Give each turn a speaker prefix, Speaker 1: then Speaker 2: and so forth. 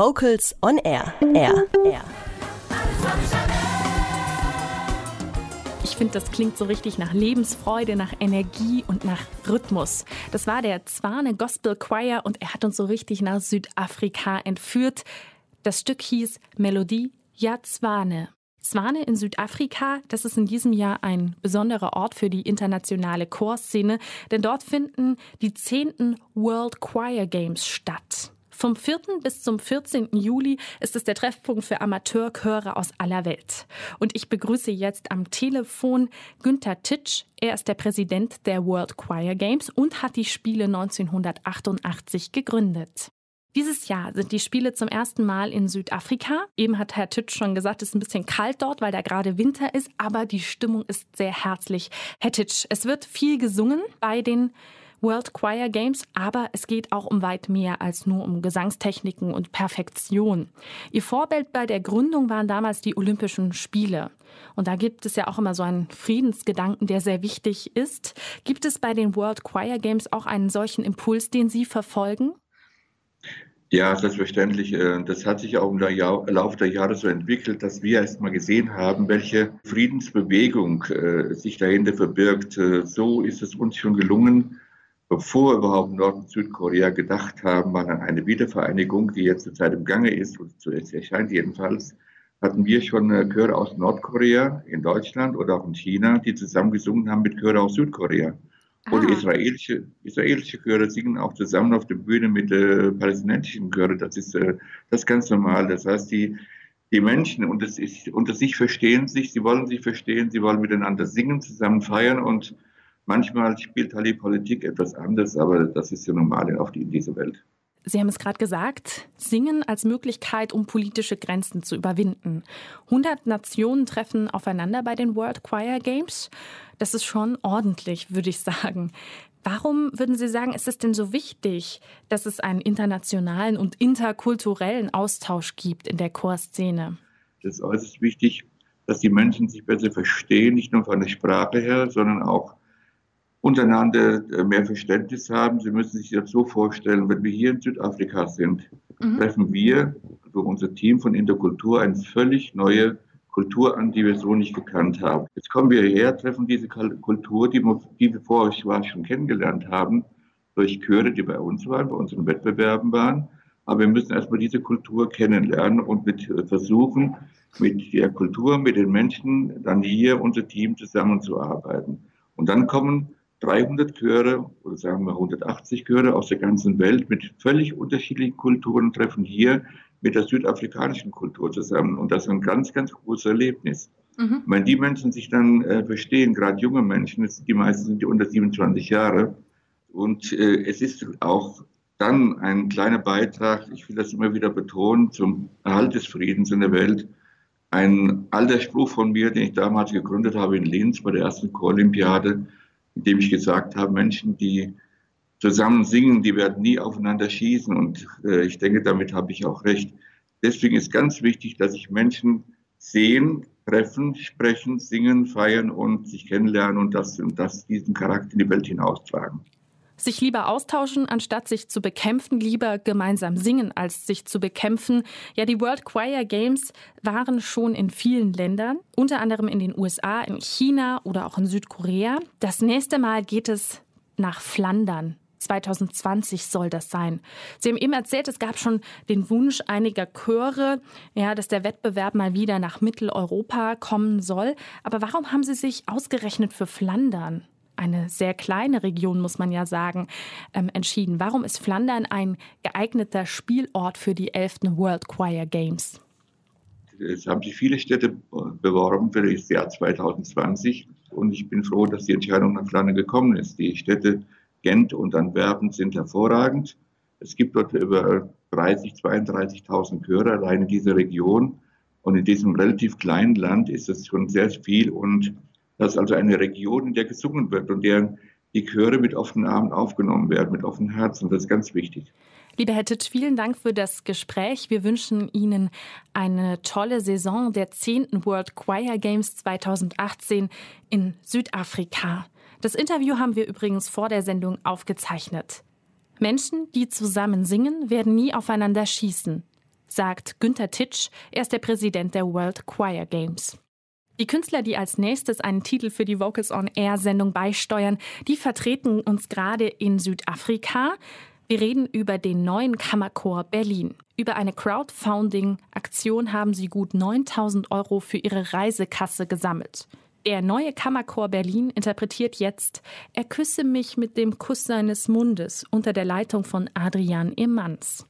Speaker 1: Vocals on Air. Air. Air.
Speaker 2: Ich finde, das klingt so richtig nach Lebensfreude, nach Energie und nach Rhythmus. Das war der Zwane Gospel Choir und er hat uns so richtig nach Südafrika entführt. Das Stück hieß Melodie Ja Zwane. Zwane in Südafrika, das ist in diesem Jahr ein besonderer Ort für die internationale Chorszene, denn dort finden die zehnten World Choir Games statt. Vom 4. bis zum 14. Juli ist es der Treffpunkt für Amateurchöre aus aller Welt. Und ich begrüße jetzt am Telefon Günther Titsch. Er ist der Präsident der World Choir Games und hat die Spiele 1988 gegründet. Dieses Jahr sind die Spiele zum ersten Mal in Südafrika. Eben hat Herr Titsch schon gesagt, es ist ein bisschen kalt dort, weil da gerade Winter ist, aber die Stimmung ist sehr herzlich. Herr Titsch, es wird viel gesungen bei den World Choir Games, aber es geht auch um weit mehr als nur um Gesangstechniken und Perfektion. Ihr Vorbild bei der Gründung waren damals die Olympischen Spiele. Und da gibt es ja auch immer so einen Friedensgedanken, der sehr wichtig ist. Gibt es bei den World Choir Games auch einen solchen Impuls, den Sie verfolgen?
Speaker 3: Ja, selbstverständlich. Äh, das hat sich auch im Laufe der Jahre so entwickelt, dass wir erst mal gesehen haben, welche Friedensbewegung äh, sich dahinter verbirgt. Äh, so ist es uns schon gelungen, bevor überhaupt Nord- und Südkorea gedacht haben an eine Wiedervereinigung, die jetzt zurzeit im Gange ist, und zuerst erscheint jedenfalls, hatten wir schon Chöre aus Nordkorea in Deutschland oder auch in China, die zusammen gesungen haben mit Chöre aus Südkorea. Und ah. israelische, israelische Chöre singen auch zusammen auf der Bühne mit äh, palästinensischen Chören. Das ist, äh, das ist ganz normal. Das heißt, die, die Menschen unter sich, unter sich verstehen sich, sie wollen sich verstehen, sie wollen miteinander singen, zusammen feiern und manchmal spielt halt die Politik etwas anders, aber das ist ja normal in dieser Welt.
Speaker 2: Sie haben es gerade gesagt, Singen als Möglichkeit, um politische Grenzen zu überwinden. 100 Nationen treffen aufeinander bei den World Choir Games. Das ist schon ordentlich, würde ich sagen. Warum würden Sie sagen, ist es denn so wichtig, dass es einen internationalen und interkulturellen Austausch gibt in der Chorszene?
Speaker 3: Das ist äußerst wichtig, dass die Menschen sich besser verstehen, nicht nur von der Sprache her, sondern auch untereinander äh, mehr Verständnis haben. Sie müssen sich das so vorstellen, wenn wir hier in Südafrika sind, mhm. treffen wir, also unser Team von Interkultur, eine völlig neue Kultur an, die wir so nicht gekannt haben. Jetzt kommen wir hierher, treffen diese Kultur, die wir, die wir vorher schon kennengelernt haben, durch Chöre, die bei uns waren, bei unseren Wettbewerben waren. Aber wir müssen erstmal diese Kultur kennenlernen und mit äh, versuchen, mit der Kultur, mit den Menschen, dann hier unser Team zusammenzuarbeiten. Und dann kommen 300 Chöre oder sagen wir 180 Chöre aus der ganzen Welt mit völlig unterschiedlichen Kulturen treffen hier mit der südafrikanischen Kultur zusammen. Und das ist ein ganz, ganz großes Erlebnis. Mhm. Wenn die Menschen sich dann äh, verstehen, gerade junge Menschen, die meisten sind unter 27 Jahre, und äh, es ist auch dann ein kleiner Beitrag, ich will das immer wieder betonen, zum Erhalt des Friedens in der Welt. Ein alter Spruch von mir, den ich damals gegründet habe in Linz bei der ersten Chorolympiade, indem ich gesagt habe, Menschen, die zusammen singen, die werden nie aufeinander schießen. Und äh, ich denke, damit habe ich auch recht. Deswegen ist ganz wichtig, dass sich Menschen sehen, treffen, sprechen, singen, feiern und sich kennenlernen und das, und das diesen Charakter in die Welt hinaustragen.
Speaker 2: Sich lieber austauschen, anstatt sich zu bekämpfen, lieber gemeinsam singen, als sich zu bekämpfen. Ja, die World Choir Games waren schon in vielen Ländern, unter anderem in den USA, in China oder auch in Südkorea. Das nächste Mal geht es nach Flandern. 2020 soll das sein. Sie haben eben erzählt, es gab schon den Wunsch einiger Chöre, ja, dass der Wettbewerb mal wieder nach Mitteleuropa kommen soll. Aber warum haben Sie sich ausgerechnet für Flandern? Eine sehr kleine Region, muss man ja sagen, ähm, entschieden. Warum ist Flandern ein geeigneter Spielort für die 11. World Choir Games?
Speaker 3: Es haben sich viele Städte beworben für das Jahr 2020 und ich bin froh, dass die Entscheidung nach Flandern gekommen ist. Die Städte Gent und Antwerpen sind hervorragend. Es gibt dort über 30, 32.000 Chöre allein in dieser Region. Und in diesem relativ kleinen Land ist es schon sehr viel und das ist also eine Region, in der gesungen wird und deren die Chöre mit offenen Armen aufgenommen werden, mit offenen Herzen. Das ist ganz wichtig.
Speaker 2: Lieber Herr Titsch, vielen Dank für das Gespräch. Wir wünschen Ihnen eine tolle Saison der 10. World Choir Games 2018 in Südafrika. Das Interview haben wir übrigens vor der Sendung aufgezeichnet. Menschen, die zusammen singen, werden nie aufeinander schießen. sagt Günther Titsch. Er ist der Präsident der World Choir Games. Die Künstler, die als nächstes einen Titel für die Vocals on Air Sendung beisteuern, die vertreten uns gerade in Südafrika. Wir reden über den neuen Kammerchor Berlin. Über eine Crowdfunding-Aktion haben sie gut 9000 Euro für ihre Reisekasse gesammelt. Der neue Kammerchor Berlin interpretiert jetzt Er küsse mich mit dem Kuss seines Mundes unter der Leitung von Adrian Emanz.